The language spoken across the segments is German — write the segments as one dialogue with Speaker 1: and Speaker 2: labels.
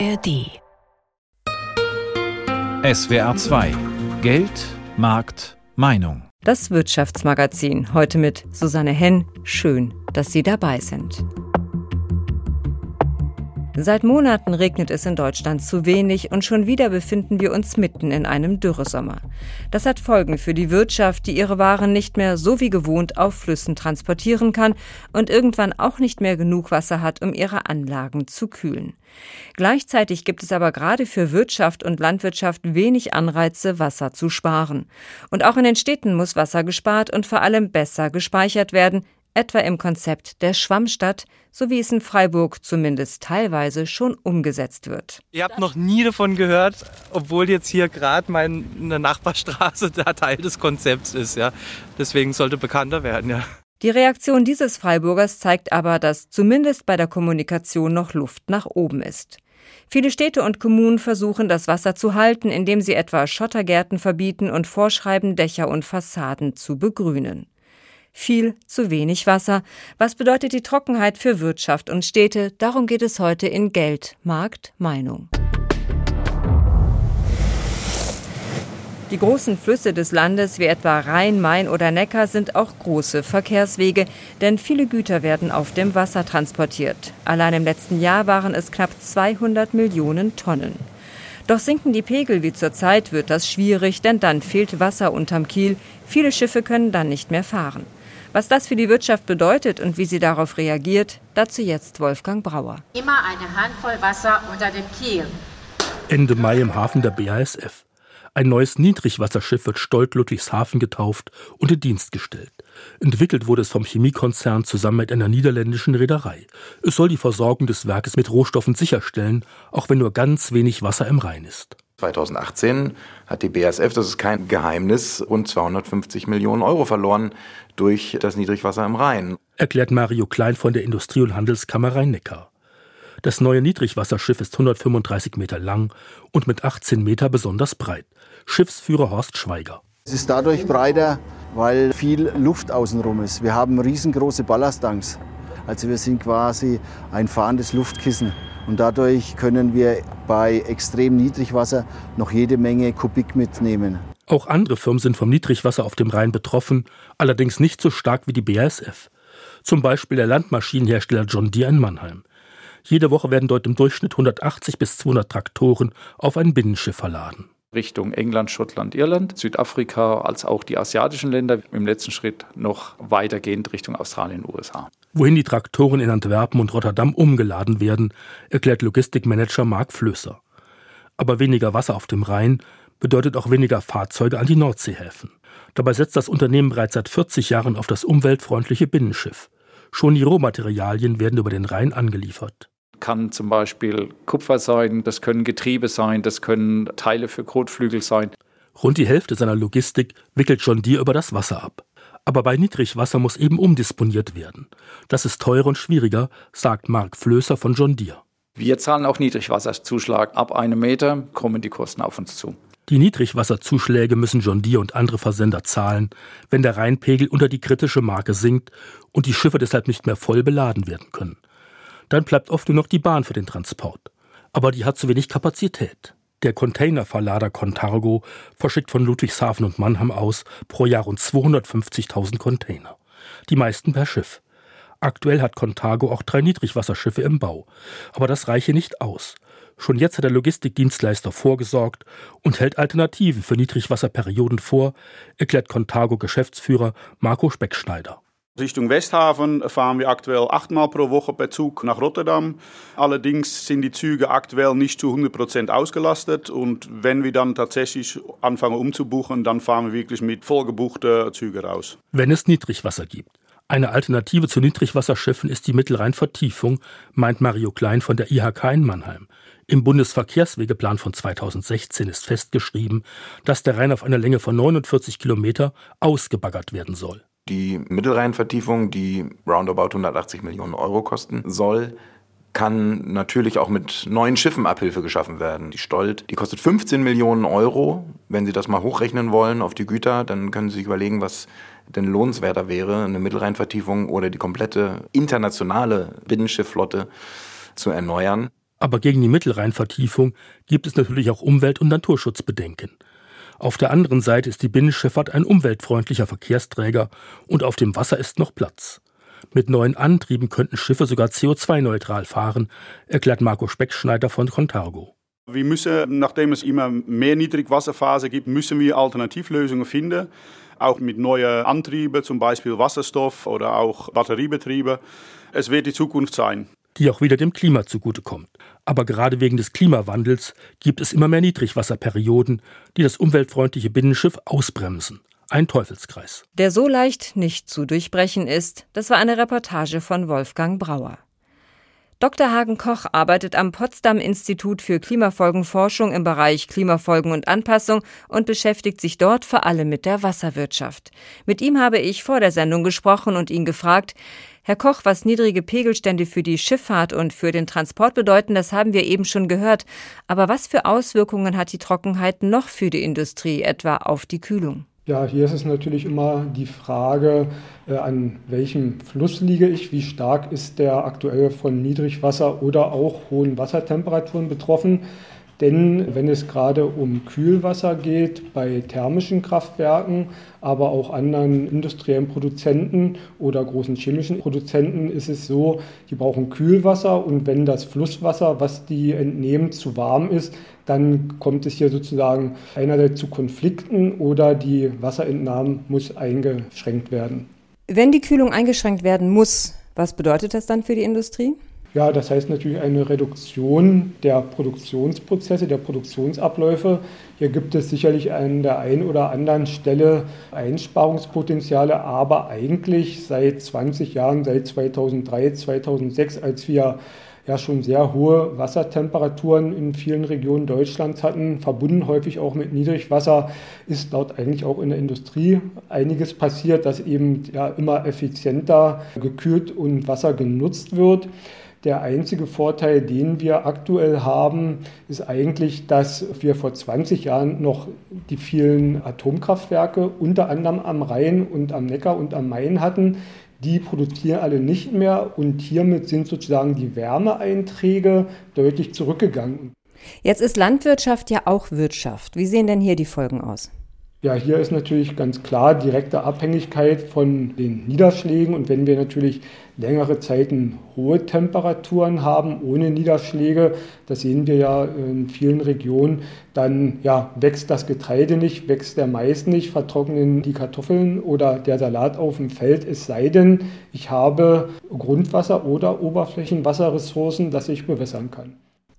Speaker 1: ARD.
Speaker 2: SWR 2 Geld, Markt, Meinung.
Speaker 3: Das Wirtschaftsmagazin heute mit Susanne Henn. Schön, dass Sie dabei sind. Seit Monaten regnet es in Deutschland zu wenig und schon wieder befinden wir uns mitten in einem Dürresommer. Das hat Folgen für die Wirtschaft, die ihre Waren nicht mehr so wie gewohnt auf Flüssen transportieren kann und irgendwann auch nicht mehr genug Wasser hat, um ihre Anlagen zu kühlen. Gleichzeitig gibt es aber gerade für Wirtschaft und Landwirtschaft wenig Anreize, Wasser zu sparen. Und auch in den Städten muss Wasser gespart und vor allem besser gespeichert werden, etwa im Konzept der Schwammstadt, so wie es in Freiburg zumindest teilweise schon umgesetzt wird.
Speaker 4: Ihr habt noch nie davon gehört, obwohl jetzt hier gerade meine Nachbarstraße der Teil des Konzepts ist. Ja. Deswegen sollte bekannter werden. Ja.
Speaker 3: Die Reaktion dieses Freiburgers zeigt aber, dass zumindest bei der Kommunikation noch Luft nach oben ist. Viele Städte und Kommunen versuchen, das Wasser zu halten, indem sie etwa Schottergärten verbieten und vorschreiben, Dächer und Fassaden zu begrünen viel zu wenig Wasser. Was bedeutet die Trockenheit für Wirtschaft und Städte? Darum geht es heute in Geld, Markt, Meinung. Die großen Flüsse des Landes wie etwa Rhein, Main oder Neckar sind auch große Verkehrswege, denn viele Güter werden auf dem Wasser transportiert. Allein im letzten Jahr waren es knapp 200 Millionen Tonnen. Doch sinken die Pegel wie zurzeit, wird das schwierig, denn dann fehlt Wasser unterm Kiel. Viele Schiffe können dann nicht mehr fahren. Was das für die Wirtschaft bedeutet und wie sie darauf reagiert, dazu jetzt Wolfgang Brauer.
Speaker 5: Immer eine Handvoll Wasser unter dem Kiel.
Speaker 6: Ende Mai im Hafen der BASF. Ein neues Niedrigwasserschiff wird Stolt Ludwigshafen getauft und in Dienst gestellt. Entwickelt wurde es vom Chemiekonzern zusammen mit einer niederländischen Reederei. Es soll die Versorgung des Werkes mit Rohstoffen sicherstellen, auch wenn nur ganz wenig Wasser im Rhein ist.
Speaker 7: 2018 hat die BASF, das ist kein Geheimnis, rund 250 Millionen Euro verloren durch das Niedrigwasser im Rhein.
Speaker 6: Erklärt Mario Klein von der Industrie- und Handelskammer Rhein-Neckar. Das neue Niedrigwasserschiff ist 135 Meter lang und mit 18 Meter besonders breit. Schiffsführer Horst Schweiger.
Speaker 8: Es ist dadurch breiter, weil viel Luft außenrum ist. Wir haben riesengroße Ballasttanks. Also wir sind quasi ein fahrendes Luftkissen. Und dadurch können wir bei extrem Niedrigwasser noch jede Menge Kubik mitnehmen.
Speaker 6: Auch andere Firmen sind vom Niedrigwasser auf dem Rhein betroffen, allerdings nicht so stark wie die BASF. Zum Beispiel der Landmaschinenhersteller John Deere in Mannheim. Jede Woche werden dort im Durchschnitt 180 bis 200 Traktoren auf ein Binnenschiff verladen.
Speaker 9: Richtung England, Schottland, Irland, Südafrika, als auch die asiatischen Länder, im letzten Schritt noch weitergehend Richtung Australien, USA.
Speaker 6: Wohin die Traktoren in Antwerpen und Rotterdam umgeladen werden, erklärt Logistikmanager Marc Flößer. Aber weniger Wasser auf dem Rhein bedeutet auch weniger Fahrzeuge an die Nordseehäfen. Dabei setzt das Unternehmen bereits seit 40 Jahren auf das umweltfreundliche Binnenschiff. Schon die Rohmaterialien werden über den Rhein angeliefert
Speaker 9: kann zum Beispiel Kupfer sein, das können Getriebe sein, das können Teile für Kotflügel sein.
Speaker 6: Rund die Hälfte seiner Logistik wickelt John Deere über das Wasser ab. Aber bei Niedrigwasser muss eben umdisponiert werden. Das ist teurer und schwieriger, sagt Mark Flößer von John Deere.
Speaker 9: Wir zahlen auch Niedrigwasserzuschlag. Ab einem Meter kommen die Kosten auf uns zu.
Speaker 6: Die Niedrigwasserzuschläge müssen John Deere und andere Versender zahlen, wenn der Rheinpegel unter die kritische Marke sinkt und die Schiffe deshalb nicht mehr voll beladen werden können. Dann bleibt oft nur noch die Bahn für den Transport. Aber die hat zu wenig Kapazität. Der Containerverlader Contargo verschickt von Ludwigshafen und Mannheim aus pro Jahr rund 250.000 Container. Die meisten per Schiff. Aktuell hat Contargo auch drei Niedrigwasserschiffe im Bau. Aber das reiche nicht aus. Schon jetzt hat der Logistikdienstleister vorgesorgt und hält Alternativen für Niedrigwasserperioden vor, erklärt Contargo Geschäftsführer Marco Speckschneider.
Speaker 10: Richtung Westhafen fahren wir aktuell achtmal pro Woche per Zug nach Rotterdam. Allerdings sind die Züge aktuell nicht zu 100 Prozent ausgelastet. Und wenn wir dann tatsächlich anfangen umzubuchen, dann fahren wir wirklich mit vollgebuchten Zügen raus.
Speaker 6: Wenn es Niedrigwasser gibt. Eine Alternative zu Niedrigwasserschiffen ist die Mittelrhein-Vertiefung, meint Mario Klein von der IHK in Mannheim. Im Bundesverkehrswegeplan von 2016 ist festgeschrieben, dass der Rhein auf einer Länge von 49 Kilometer ausgebaggert werden soll.
Speaker 7: Die Mittelrheinvertiefung, die roundabout 180 Millionen Euro kosten soll, kann natürlich auch mit neuen Schiffen Abhilfe geschaffen werden. Die Stolt, die kostet 15 Millionen Euro. Wenn Sie das mal hochrechnen wollen auf die Güter, dann können Sie sich überlegen, was denn lohnenswerter wäre, eine Mittelrheinvertiefung oder die komplette internationale Binnenschifflotte zu erneuern.
Speaker 6: Aber gegen die Mittelrheinvertiefung gibt es natürlich auch Umwelt- und Naturschutzbedenken. Auf der anderen Seite ist die Binnenschifffahrt ein umweltfreundlicher Verkehrsträger und auf dem Wasser ist noch Platz. Mit neuen Antrieben könnten Schiffe sogar CO2-neutral fahren, erklärt Marco Speckschneider von Contargo.
Speaker 10: Wir müssen, nachdem es immer mehr Niedrigwasserphase gibt, müssen wir Alternativlösungen finden. Auch mit neuen Antrieben, zum Beispiel Wasserstoff oder auch Batteriebetriebe. Es wird die Zukunft sein.
Speaker 6: Die auch wieder dem Klima zugutekommt. Aber gerade wegen des Klimawandels gibt es immer mehr Niedrigwasserperioden, die das umweltfreundliche Binnenschiff ausbremsen. Ein Teufelskreis.
Speaker 3: Der so leicht nicht zu durchbrechen ist, das war eine Reportage von Wolfgang Brauer. Dr. Hagen Koch arbeitet am Potsdam Institut für Klimafolgenforschung im Bereich Klimafolgen und Anpassung und beschäftigt sich dort vor allem mit der Wasserwirtschaft. Mit ihm habe ich vor der Sendung gesprochen und ihn gefragt, Herr Koch, was niedrige Pegelstände für die Schifffahrt und für den Transport bedeuten, das haben wir eben schon gehört. Aber was für Auswirkungen hat die Trockenheit noch für die Industrie, etwa auf die Kühlung?
Speaker 1: Ja, hier ist es natürlich immer die Frage, äh, an welchem Fluss liege ich, wie stark ist der aktuell von Niedrigwasser oder auch hohen Wassertemperaturen betroffen. Denn wenn es gerade um Kühlwasser geht, bei thermischen Kraftwerken, aber auch anderen industriellen Produzenten oder großen chemischen Produzenten, ist es so, die brauchen Kühlwasser und wenn das Flusswasser, was die entnehmen, zu warm ist, dann kommt es hier sozusagen einerseits zu Konflikten oder die Wasserentnahme muss eingeschränkt werden.
Speaker 3: Wenn die Kühlung eingeschränkt werden muss, was bedeutet das dann für die Industrie?
Speaker 1: Ja, das heißt natürlich eine Reduktion der Produktionsprozesse, der Produktionsabläufe. Hier gibt es sicherlich an der einen oder anderen Stelle Einsparungspotenziale, aber eigentlich seit 20 Jahren, seit 2003, 2006, als wir ja schon sehr hohe Wassertemperaturen in vielen Regionen Deutschlands hatten, verbunden häufig auch mit Niedrigwasser, ist dort eigentlich auch in der Industrie einiges passiert, dass eben ja immer effizienter gekühlt und Wasser genutzt wird. Der einzige Vorteil, den wir aktuell haben, ist eigentlich, dass wir vor 20 Jahren noch die vielen Atomkraftwerke unter anderem am Rhein und am Neckar und am Main hatten. Die produzieren alle nicht mehr und hiermit sind sozusagen die Wärmeeinträge deutlich zurückgegangen.
Speaker 3: Jetzt ist Landwirtschaft ja auch Wirtschaft. Wie sehen denn hier die Folgen aus?
Speaker 1: Ja, hier ist natürlich ganz klar direkte Abhängigkeit von den Niederschlägen. Und wenn wir natürlich längere Zeiten hohe Temperaturen haben, ohne Niederschläge, das sehen wir ja in vielen Regionen, dann ja, wächst das Getreide nicht, wächst der Mais nicht, vertrocknen die Kartoffeln oder der Salat auf dem Feld, es sei denn, ich habe Grundwasser oder Oberflächenwasserressourcen, das ich bewässern kann.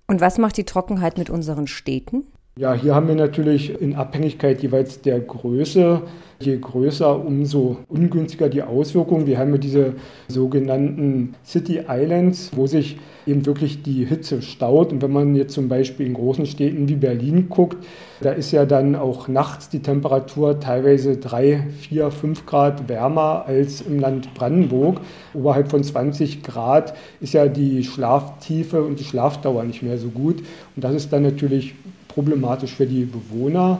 Speaker 3: Und was macht die Trockenheit mit unseren Städten?
Speaker 1: Ja, hier haben wir natürlich in Abhängigkeit jeweils der Größe, je größer, umso ungünstiger die Auswirkungen. Wir haben ja diese sogenannten City Islands, wo sich eben wirklich die Hitze staut. Und wenn man jetzt zum Beispiel in großen Städten wie Berlin guckt, da ist ja dann auch nachts die Temperatur teilweise drei, vier, fünf Grad wärmer als im Land Brandenburg. Oberhalb von 20 Grad ist ja die Schlaftiefe und die Schlafdauer nicht mehr so gut. Und das ist dann natürlich problematisch für die Bewohner.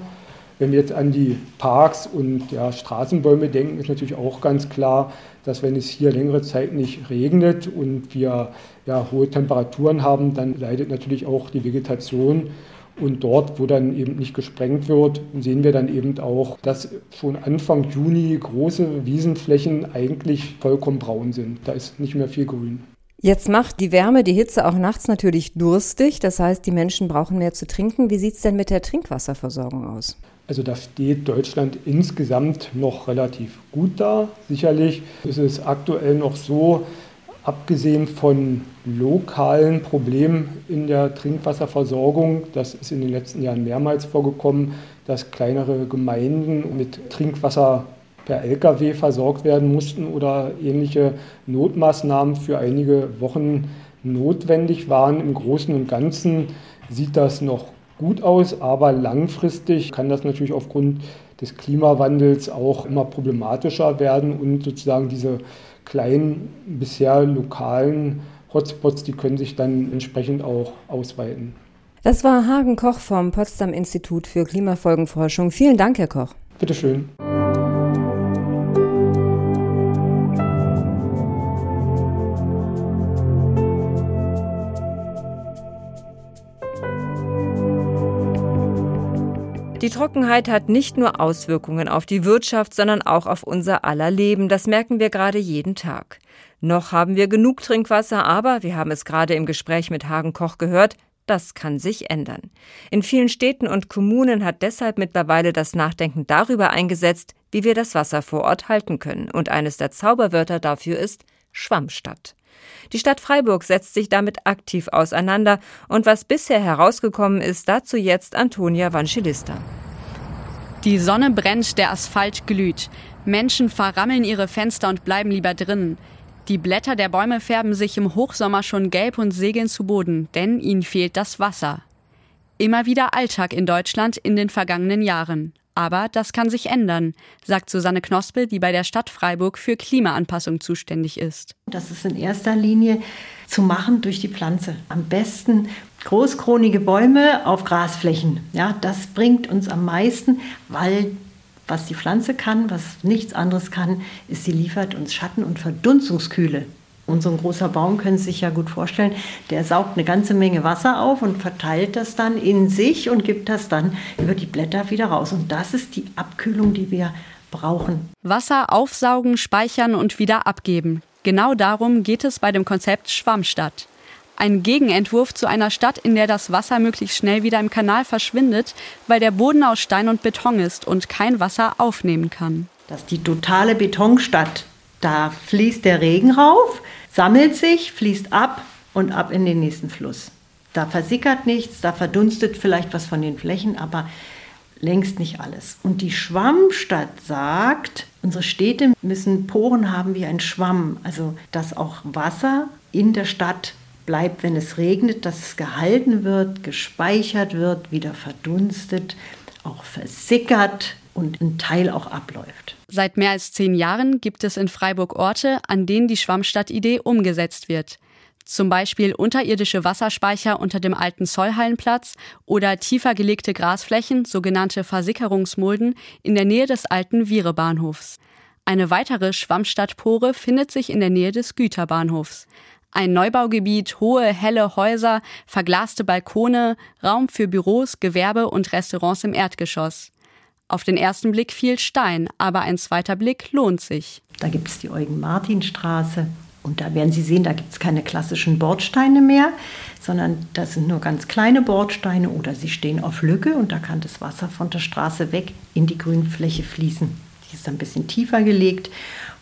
Speaker 1: Wenn wir jetzt an die Parks und ja, Straßenbäume denken, ist natürlich auch ganz klar, dass wenn es hier längere Zeit nicht regnet und wir ja, hohe Temperaturen haben, dann leidet natürlich auch die Vegetation. Und dort, wo dann eben nicht gesprengt wird, sehen wir dann eben auch, dass schon Anfang Juni große Wiesenflächen eigentlich vollkommen braun sind. Da ist nicht mehr viel Grün.
Speaker 3: Jetzt macht die Wärme, die Hitze auch nachts natürlich durstig. Das heißt, die Menschen brauchen mehr zu trinken. Wie sieht es denn mit der Trinkwasserversorgung aus?
Speaker 1: Also da steht Deutschland insgesamt noch relativ gut da. Sicherlich ist es aktuell noch so, abgesehen von lokalen Problemen in der Trinkwasserversorgung, das ist in den letzten Jahren mehrmals vorgekommen, dass kleinere Gemeinden mit Trinkwasser per Lkw versorgt werden mussten oder ähnliche Notmaßnahmen für einige Wochen notwendig waren. Im Großen und Ganzen sieht das noch gut aus, aber langfristig kann das natürlich aufgrund des Klimawandels auch immer problematischer werden und sozusagen diese kleinen, bisher lokalen Hotspots, die können sich dann entsprechend auch ausweiten.
Speaker 3: Das war Hagen Koch vom Potsdam Institut für Klimafolgenforschung. Vielen Dank, Herr Koch.
Speaker 1: Bitteschön.
Speaker 3: Die Trockenheit hat nicht nur Auswirkungen auf die Wirtschaft, sondern auch auf unser aller Leben. Das merken wir gerade jeden Tag. Noch haben wir genug Trinkwasser, aber wir haben es gerade im Gespräch mit Hagen Koch gehört, das kann sich ändern. In vielen Städten und Kommunen hat deshalb mittlerweile das Nachdenken darüber eingesetzt, wie wir das Wasser vor Ort halten können. Und eines der Zauberwörter dafür ist Schwammstadt. Die Stadt Freiburg setzt sich damit aktiv auseinander und was bisher herausgekommen ist, dazu jetzt Antonia Vanschilista.
Speaker 11: Die Sonne brennt, der Asphalt glüht. Menschen verrammeln ihre Fenster und bleiben lieber drinnen. Die Blätter der Bäume färben sich im Hochsommer schon gelb und segeln zu Boden, denn ihnen fehlt das Wasser. Immer wieder Alltag in Deutschland in den vergangenen Jahren. Aber das kann sich ändern, sagt Susanne Knospe, die bei der Stadt Freiburg für Klimaanpassung zuständig ist.
Speaker 12: Das ist in erster Linie zu machen durch die Pflanze. Am besten großkronige Bäume auf Grasflächen. Ja, das bringt uns am meisten, weil was die Pflanze kann, was nichts anderes kann, ist, sie liefert uns Schatten und Verdunstungskühle. Und so ein großer Baum können Sie sich ja gut vorstellen, der saugt eine ganze Menge Wasser auf und verteilt das dann in sich und gibt das dann über die Blätter wieder raus. Und das ist die Abkühlung, die wir brauchen.
Speaker 11: Wasser aufsaugen, speichern und wieder abgeben. Genau darum geht es bei dem Konzept Schwammstadt. Ein Gegenentwurf zu einer Stadt, in der das Wasser möglichst schnell wieder im Kanal verschwindet, weil der Boden aus Stein und Beton ist und kein Wasser aufnehmen kann.
Speaker 12: Das ist die totale Betonstadt. Da fließt der Regen rauf, sammelt sich, fließt ab und ab in den nächsten Fluss. Da versickert nichts, da verdunstet vielleicht was von den Flächen, aber längst nicht alles. Und die Schwammstadt sagt, unsere Städte müssen Poren haben wie ein Schwamm, also dass auch Wasser in der Stadt bleibt, wenn es regnet, dass es gehalten wird, gespeichert wird, wieder verdunstet, auch versickert und ein Teil auch abläuft.
Speaker 11: Seit mehr als zehn Jahren gibt es in Freiburg Orte, an denen die Schwammstadtidee umgesetzt wird. Zum Beispiel unterirdische Wasserspeicher unter dem alten Zollhallenplatz oder tiefer gelegte Grasflächen, sogenannte Versickerungsmulden, in der Nähe des alten Virebahnhofs. Eine weitere Schwammstadtpore findet sich in der Nähe des Güterbahnhofs. Ein Neubaugebiet, hohe, helle Häuser, verglaste Balkone, Raum für Büros, Gewerbe und Restaurants im Erdgeschoss. Auf den ersten Blick viel Stein, aber ein zweiter Blick lohnt sich.
Speaker 12: Da gibt es die Eugen-Martin-Straße. Und da werden Sie sehen, da gibt es keine klassischen Bordsteine mehr, sondern das sind nur ganz kleine Bordsteine oder sie stehen auf Lücke und da kann das Wasser von der Straße weg in die Grünfläche fließen. Die ist ein bisschen tiefer gelegt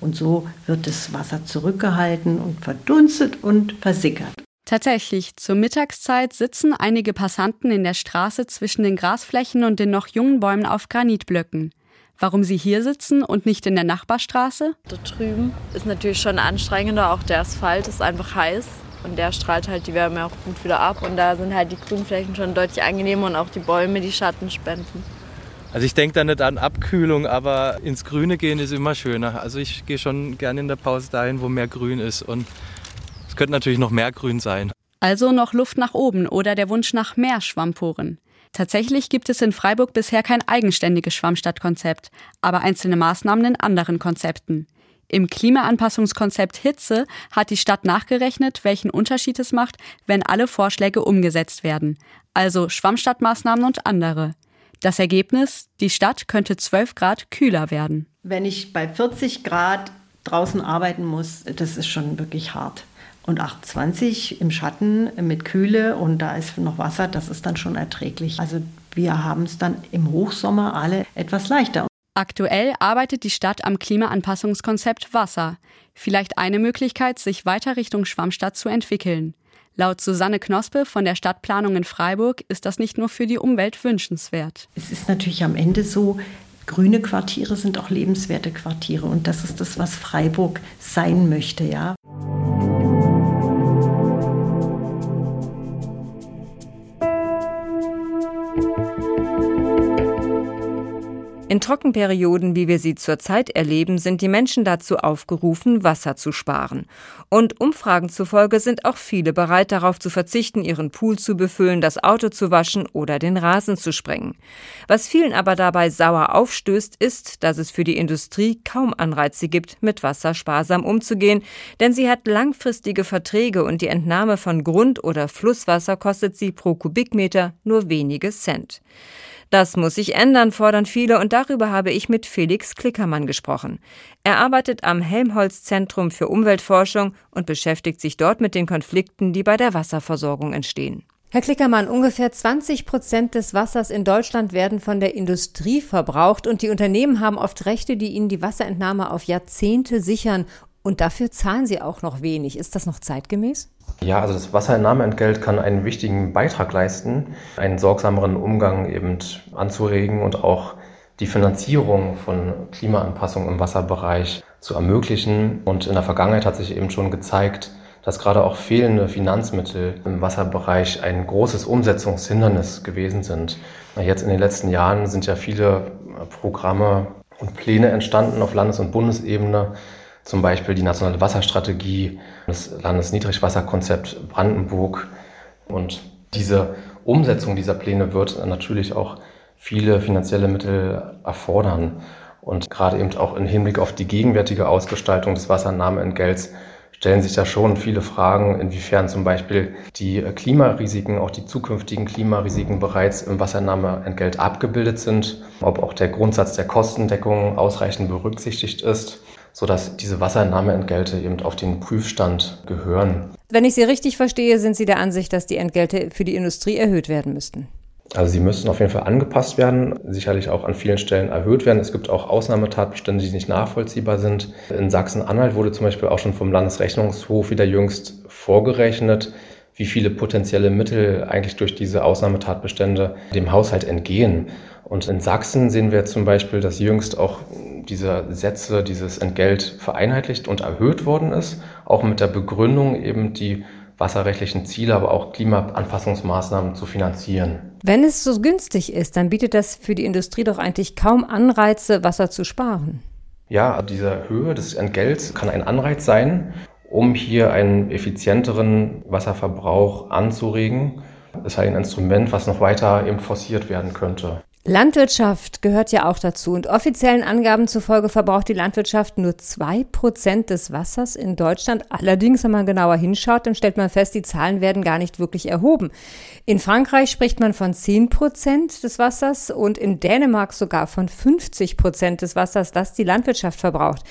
Speaker 12: und so wird das Wasser zurückgehalten und verdunstet und versickert.
Speaker 11: Tatsächlich, zur Mittagszeit sitzen einige Passanten in der Straße zwischen den Grasflächen und den noch jungen Bäumen auf Granitblöcken. Warum sie hier sitzen und nicht in der Nachbarstraße?
Speaker 13: Da drüben ist natürlich schon anstrengender, auch der Asphalt ist einfach heiß und der strahlt halt die Wärme auch gut wieder ab und da sind halt die Grünflächen schon deutlich angenehmer und auch die Bäume, die Schatten spenden.
Speaker 4: Also ich denke da nicht an Abkühlung, aber ins Grüne gehen ist immer schöner. Also ich gehe schon gerne in der Pause dahin, wo mehr Grün ist. Und es könnte natürlich noch mehr Grün sein.
Speaker 11: Also noch Luft nach oben oder der Wunsch nach mehr Schwammporen. Tatsächlich gibt es in Freiburg bisher kein eigenständiges Schwammstadtkonzept, aber einzelne Maßnahmen in anderen Konzepten. Im Klimaanpassungskonzept Hitze hat die Stadt nachgerechnet, welchen Unterschied es macht, wenn alle Vorschläge umgesetzt werden. Also Schwammstadtmaßnahmen und andere. Das Ergebnis, die Stadt könnte 12 Grad kühler werden.
Speaker 12: Wenn ich bei 40 Grad draußen arbeiten muss, das ist schon wirklich hart. Und 28 im Schatten mit Kühle und da ist noch Wasser, das ist dann schon erträglich. Also wir haben es dann im Hochsommer alle etwas leichter.
Speaker 11: Aktuell arbeitet die Stadt am Klimaanpassungskonzept Wasser. Vielleicht eine Möglichkeit, sich weiter Richtung Schwammstadt zu entwickeln. Laut Susanne Knospe von der Stadtplanung in Freiburg ist das nicht nur für die Umwelt wünschenswert.
Speaker 12: Es ist natürlich am Ende so, grüne Quartiere sind auch lebenswerte Quartiere und das ist das, was Freiburg sein möchte, ja.
Speaker 3: In Trockenperioden, wie wir sie zurzeit erleben, sind die Menschen dazu aufgerufen, Wasser zu sparen. Und Umfragen zufolge sind auch viele bereit darauf zu verzichten, ihren Pool zu befüllen, das Auto zu waschen oder den Rasen zu sprengen. Was vielen aber dabei sauer aufstößt, ist, dass es für die Industrie kaum Anreize gibt, mit Wasser sparsam umzugehen, denn sie hat langfristige Verträge und die Entnahme von Grund- oder Flusswasser kostet sie pro Kubikmeter nur wenige Cent. Das muss sich ändern, fordern viele, und darüber habe ich mit Felix Klickermann gesprochen. Er arbeitet am Helmholtz-Zentrum für Umweltforschung und beschäftigt sich dort mit den Konflikten, die bei der Wasserversorgung entstehen. Herr Klickermann, ungefähr 20 Prozent des Wassers in Deutschland werden von der Industrie verbraucht und die Unternehmen haben oft Rechte, die ihnen die Wasserentnahme auf Jahrzehnte sichern. Und dafür zahlen sie auch noch wenig. Ist das noch zeitgemäß?
Speaker 14: Ja, also das Wasserentnahmeentgelt kann einen wichtigen Beitrag leisten, einen sorgsameren Umgang eben anzuregen und auch die Finanzierung von Klimaanpassung im Wasserbereich zu ermöglichen. Und in der Vergangenheit hat sich eben schon gezeigt, dass gerade auch fehlende Finanzmittel im Wasserbereich ein großes Umsetzungshindernis gewesen sind. Jetzt in den letzten Jahren sind ja viele Programme und Pläne entstanden auf Landes- und Bundesebene, zum Beispiel die nationale Wasserstrategie, das Landesniedrigwasserkonzept Brandenburg. Und diese Umsetzung dieser Pläne wird natürlich auch viele finanzielle Mittel erfordern. Und gerade eben auch im Hinblick auf die gegenwärtige Ausgestaltung des Wasserentnahmeentgelts stellen sich da schon viele Fragen, inwiefern zum Beispiel die Klimarisiken, auch die zukünftigen Klimarisiken bereits im Wasserentnahmeentgelt abgebildet sind, ob auch der Grundsatz der Kostendeckung ausreichend berücksichtigt ist sodass diese Wasserentnahmeentgelte eben auf den Prüfstand gehören.
Speaker 3: Wenn ich Sie richtig verstehe, sind Sie der Ansicht, dass die Entgelte für die Industrie erhöht werden müssten?
Speaker 14: Also sie müssen auf jeden Fall angepasst werden, sicherlich auch an vielen Stellen erhöht werden. Es gibt auch Ausnahmetatbestände, die nicht nachvollziehbar sind. In Sachsen-Anhalt wurde zum Beispiel auch schon vom Landesrechnungshof wieder jüngst vorgerechnet, wie viele potenzielle Mittel eigentlich durch diese Ausnahmetatbestände dem Haushalt entgehen. Und in Sachsen sehen wir zum Beispiel, dass jüngst auch diese Sätze, dieses Entgelt vereinheitlicht und erhöht worden ist, auch mit der Begründung eben die wasserrechtlichen Ziele, aber auch Klimaanpassungsmaßnahmen zu finanzieren.
Speaker 3: Wenn es so günstig ist, dann bietet das für die Industrie doch eigentlich kaum Anreize, Wasser zu sparen.
Speaker 14: Ja, diese Höhe des Entgelts kann ein Anreiz sein, um hier einen effizienteren Wasserverbrauch anzuregen. Das ist ein Instrument, was noch weiter eben forciert werden könnte.
Speaker 3: Landwirtschaft gehört ja auch dazu und offiziellen Angaben zufolge verbraucht die Landwirtschaft nur zwei Prozent des Wassers in Deutschland. Allerdings, wenn man genauer hinschaut, dann stellt man fest, die Zahlen werden gar nicht wirklich erhoben. In Frankreich spricht man von zehn Prozent des Wassers und in Dänemark sogar von 50 Prozent des Wassers, das die Landwirtschaft verbraucht.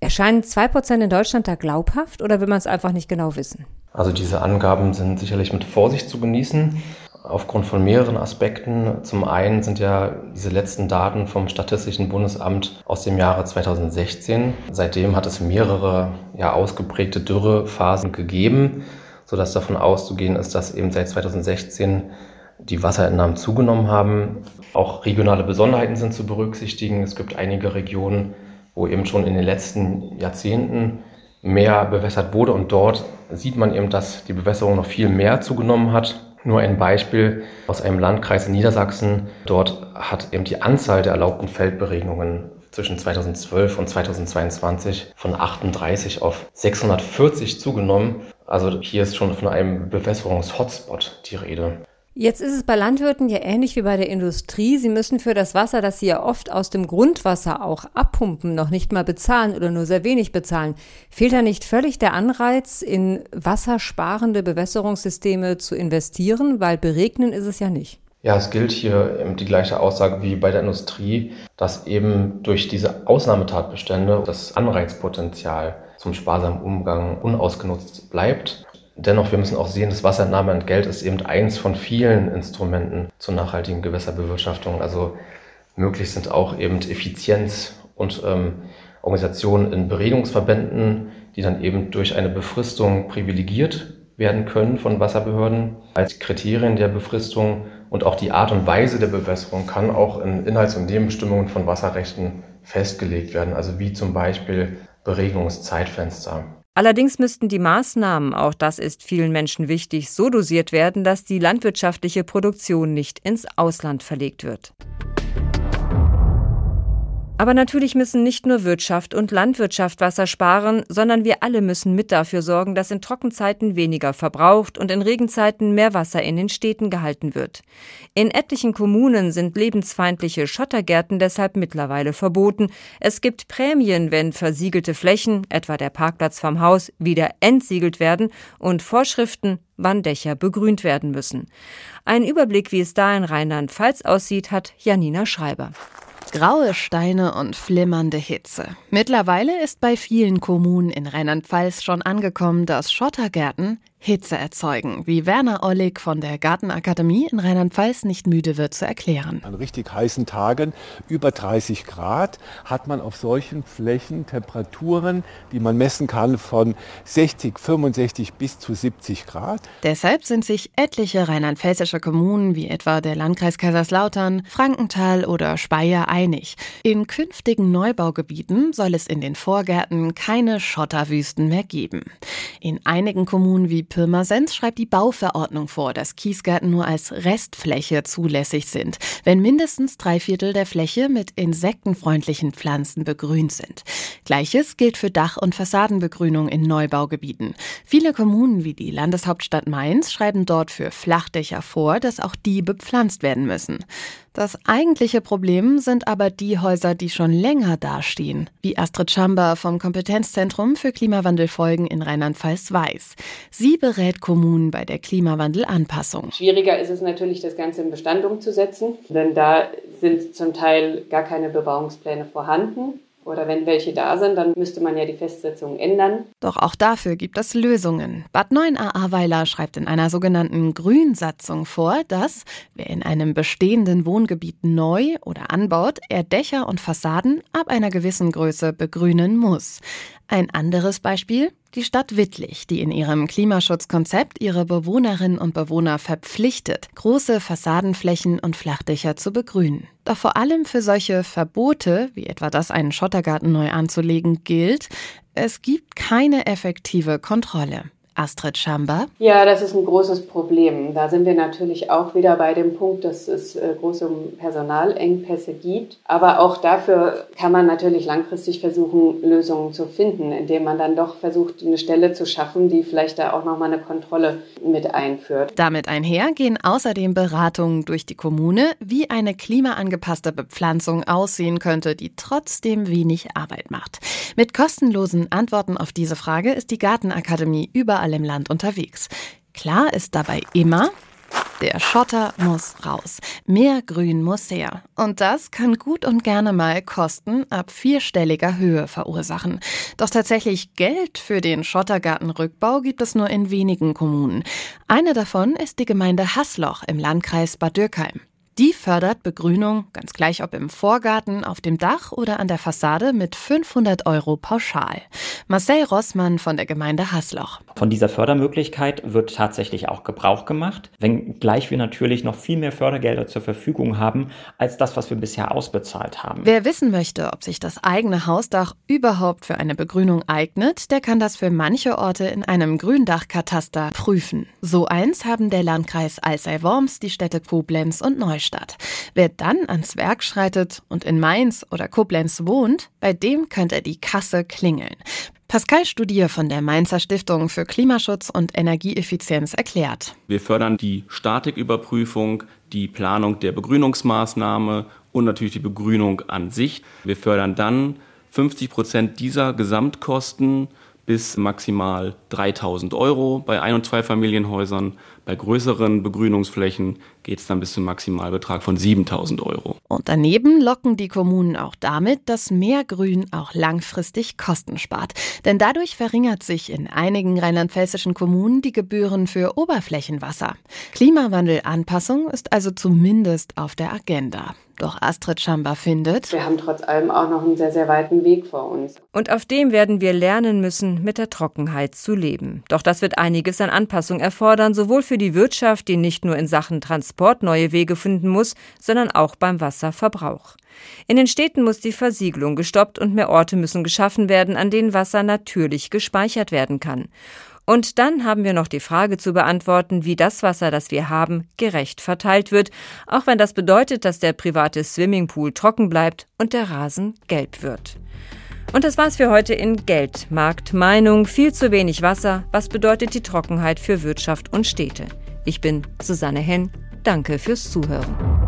Speaker 3: Erscheinen zwei Prozent in Deutschland da glaubhaft oder will man es einfach nicht genau wissen?
Speaker 14: Also diese Angaben sind sicherlich mit Vorsicht zu genießen aufgrund von mehreren Aspekten. Zum einen sind ja diese letzten Daten vom Statistischen Bundesamt aus dem Jahre 2016. Seitdem hat es mehrere ja, ausgeprägte Dürrephasen gegeben, sodass davon auszugehen ist, dass eben seit 2016 die Wasserentnahmen zugenommen haben. Auch regionale Besonderheiten sind zu berücksichtigen. Es gibt einige Regionen, wo eben schon in den letzten Jahrzehnten mehr bewässert wurde und dort sieht man eben, dass die Bewässerung noch viel mehr zugenommen hat nur ein Beispiel aus einem Landkreis in Niedersachsen. Dort hat eben die Anzahl der erlaubten Feldberegnungen zwischen 2012 und 2022 von 38 auf 640 zugenommen. Also hier ist schon von einem Bewässerungs-Hotspot die Rede.
Speaker 3: Jetzt ist es bei Landwirten ja ähnlich wie bei der Industrie. Sie müssen für das Wasser, das sie ja oft aus dem Grundwasser auch abpumpen, noch nicht mal bezahlen oder nur sehr wenig bezahlen. Fehlt da nicht völlig der Anreiz, in wassersparende Bewässerungssysteme zu investieren? Weil beregnen ist es ja nicht.
Speaker 14: Ja, es gilt hier die gleiche Aussage wie bei der Industrie, dass eben durch diese Ausnahmetatbestände das Anreizpotenzial zum sparsamen Umgang unausgenutzt bleibt. Dennoch, wir müssen auch sehen, das Wasserentnahmeentgelt ist eben eins von vielen Instrumenten zur nachhaltigen Gewässerbewirtschaftung. Also möglich sind auch eben Effizienz und ähm, Organisationen in Beredungsverbänden, die dann eben durch eine Befristung privilegiert werden können von Wasserbehörden. Als Kriterien der Befristung und auch die Art und Weise der Bewässerung kann auch in Inhalts- und Nebenbestimmungen von Wasserrechten festgelegt werden, also wie zum Beispiel Beregnungszeitfenster.
Speaker 3: Allerdings müssten die Maßnahmen, auch das ist vielen Menschen wichtig, so dosiert werden, dass die landwirtschaftliche Produktion nicht ins Ausland verlegt wird. Aber natürlich müssen nicht nur Wirtschaft und Landwirtschaft Wasser sparen, sondern wir alle müssen mit dafür sorgen, dass in Trockenzeiten weniger verbraucht und in Regenzeiten mehr Wasser in den Städten gehalten wird. In etlichen Kommunen sind lebensfeindliche Schottergärten deshalb mittlerweile verboten. Es gibt Prämien, wenn versiegelte Flächen, etwa der Parkplatz vom Haus, wieder entsiegelt werden und Vorschriften, wann Dächer begrünt werden müssen. Ein Überblick, wie es da in Rheinland-Pfalz aussieht, hat Janina Schreiber.
Speaker 15: Graue Steine und flimmernde Hitze. Mittlerweile ist bei vielen Kommunen in Rheinland-Pfalz schon angekommen, dass Schottergärten Hitze erzeugen, wie Werner Ollig von der Gartenakademie in Rheinland-Pfalz nicht müde wird zu erklären.
Speaker 16: An richtig heißen Tagen über 30 Grad hat man auf solchen Flächen Temperaturen, die man messen kann von 60, 65 bis zu 70 Grad.
Speaker 15: Deshalb sind sich etliche rheinland-pfälzische Kommunen wie etwa der Landkreis Kaiserslautern, Frankenthal oder Speyer einig. In künftigen Neubaugebieten soll es in den Vorgärten keine Schotterwüsten mehr geben. In einigen Kommunen wie Pirmasens schreibt die Bauverordnung vor, dass Kiesgärten nur als Restfläche zulässig sind, wenn mindestens drei Viertel der Fläche mit insektenfreundlichen Pflanzen begrünt sind. Gleiches gilt für Dach- und Fassadenbegrünung in Neubaugebieten. Viele Kommunen wie die Landeshauptstadt Mainz schreiben dort für Flachdächer vor, dass auch die bepflanzt werden müssen. Das eigentliche Problem sind aber die Häuser, die schon länger dastehen, wie Astrid Schamber vom Kompetenzzentrum für Klimawandelfolgen in Rheinland-Pfalz weiß. Sie berät Kommunen bei der Klimawandelanpassung.
Speaker 17: Schwieriger ist es natürlich, das Ganze in Bestand umzusetzen, denn da sind zum Teil gar keine Bebauungspläne vorhanden. Oder wenn welche da sind, dann müsste man ja die Festsetzung ändern.
Speaker 15: Doch auch dafür gibt es Lösungen. Bad 9a Ahrweiler schreibt in einer sogenannten Grünsatzung vor, dass wer in einem bestehenden Wohngebiet neu oder anbaut, er Dächer und Fassaden ab einer gewissen Größe begrünen muss. Ein anderes Beispiel, die Stadt Wittlich, die in ihrem Klimaschutzkonzept ihre Bewohnerinnen und Bewohner verpflichtet, große Fassadenflächen und Flachdächer zu begrünen. Doch vor allem für solche Verbote, wie etwa das, einen Schottergarten neu anzulegen, gilt, es gibt keine effektive Kontrolle. Astrid Schamber?
Speaker 17: Ja, das ist ein großes Problem. Da sind wir natürlich auch wieder bei dem Punkt, dass es äh, große Personalengpässe gibt. Aber auch dafür kann man natürlich langfristig versuchen, Lösungen zu finden, indem man dann doch versucht, eine Stelle zu schaffen, die vielleicht da auch nochmal eine Kontrolle mit einführt.
Speaker 15: Damit einher gehen außerdem Beratungen durch die Kommune, wie eine klimaangepasste Bepflanzung aussehen könnte, die trotzdem wenig Arbeit macht. Mit kostenlosen Antworten auf diese Frage ist die Gartenakademie überall überall im Land unterwegs. Klar ist dabei immer, der Schotter muss raus. Mehr Grün muss her. Und das kann gut und gerne mal Kosten ab vierstelliger Höhe verursachen. Doch tatsächlich Geld für den Schottergartenrückbau gibt es nur in wenigen Kommunen. Eine davon ist die Gemeinde Hassloch im Landkreis Bad Dürkheim. Die fördert Begrünung, ganz gleich ob im Vorgarten, auf dem Dach oder an der Fassade, mit 500 Euro pauschal. Marcel Rossmann von der Gemeinde Hasloch.
Speaker 18: Von dieser Fördermöglichkeit wird tatsächlich auch Gebrauch gemacht, wenngleich wir natürlich noch viel mehr Fördergelder zur Verfügung haben, als das, was wir bisher ausbezahlt haben.
Speaker 15: Wer wissen möchte, ob sich das eigene Hausdach überhaupt für eine Begrünung eignet, der kann das für manche Orte in einem Gründachkataster prüfen. So eins haben der Landkreis Alzey-Worms, die Städte Koblenz und Neustadt. Stadt. Wer dann ans Werk schreitet und in Mainz oder Koblenz wohnt, bei dem könnte die Kasse klingeln. Pascal Studier von der Mainzer Stiftung für Klimaschutz und Energieeffizienz erklärt.
Speaker 19: Wir fördern die Statiküberprüfung, die Planung der Begrünungsmaßnahme und natürlich die Begrünung an sich. Wir fördern dann 50 Prozent dieser Gesamtkosten bis maximal 3000 Euro bei Ein- und Zweifamilienhäusern. Bei größeren Begrünungsflächen geht es dann bis zum Maximalbetrag von 7000 Euro.
Speaker 15: Und daneben locken die Kommunen auch damit, dass mehr Grün auch langfristig Kosten spart. Denn dadurch verringert sich in einigen rheinland-pfälzischen Kommunen die Gebühren für Oberflächenwasser. Klimawandelanpassung ist also zumindest auf der Agenda. Doch Astrid Schamba findet,
Speaker 17: wir haben trotz allem auch noch einen sehr, sehr weiten Weg vor uns.
Speaker 3: Und auf dem werden wir lernen müssen, mit der Trockenheit zu leben. Doch das wird einiges an Anpassung erfordern, sowohl für die Wirtschaft, die nicht nur in Sachen Transport neue Wege finden muss, sondern auch beim Wasserverbrauch. In den Städten muss die Versiegelung gestoppt und mehr Orte müssen geschaffen werden, an denen Wasser natürlich gespeichert werden kann. Und dann haben wir noch die Frage zu beantworten, wie das Wasser, das wir haben, gerecht verteilt wird, auch wenn das bedeutet, dass der private Swimmingpool trocken bleibt und der Rasen gelb wird. Und das war's für heute in Geld, Markt, Meinung, viel zu wenig Wasser, was bedeutet die Trockenheit für Wirtschaft und Städte. Ich bin Susanne Henn, danke fürs Zuhören.